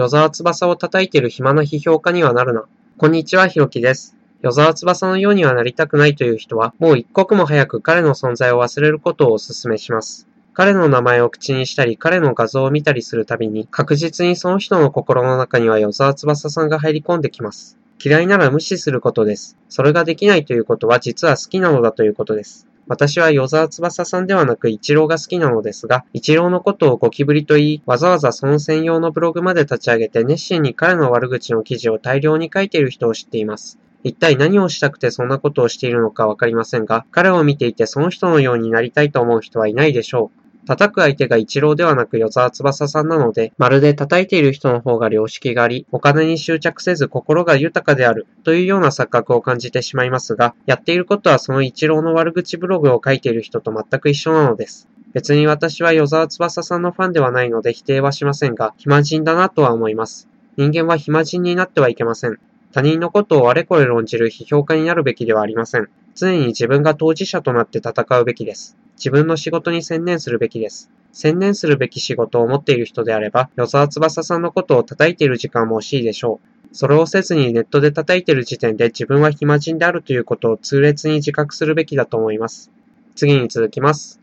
与沢翼を叩いている暇な批評家にはなるな。こんにちは、ひろきです。与沢翼のようにはなりたくないという人は、もう一刻も早く彼の存在を忘れることをお勧めします。彼の名前を口にしたり、彼の画像を見たりするたびに、確実にその人の心の中には与沢翼さんが入り込んできます。嫌いなら無視することです。それができないということは実は好きなのだということです。私は与沢翼さんではなく一郎が好きなのですが、一郎のことをゴキブリと言い、わざわざその専用のブログまで立ち上げて熱心に彼の悪口の記事を大量に書いている人を知っています。一体何をしたくてそんなことをしているのかわかりませんが、彼を見ていてその人のようになりたいと思う人はいないでしょう。叩く相手が一郎ではなく与沢翼さんなので、まるで叩いている人の方が良識があり、お金に執着せず心が豊かであるというような錯覚を感じてしまいますが、やっていることはその一郎の悪口ブログを書いている人と全く一緒なのです。別に私は与沢翼さんのファンではないので否定はしませんが、暇人だなとは思います。人間は暇人になってはいけません。他人のことをあれこれ論じる批評家になるべきではありません。常に自分が当事者となって戦うべきです。自分の仕事に専念するべきです。専念するべき仕事を持っている人であれば、与沢翼さんのことを叩いている時間も惜しいでしょう。それをせずにネットで叩いている時点で自分は暇人であるということを痛烈に自覚するべきだと思います。次に続きます。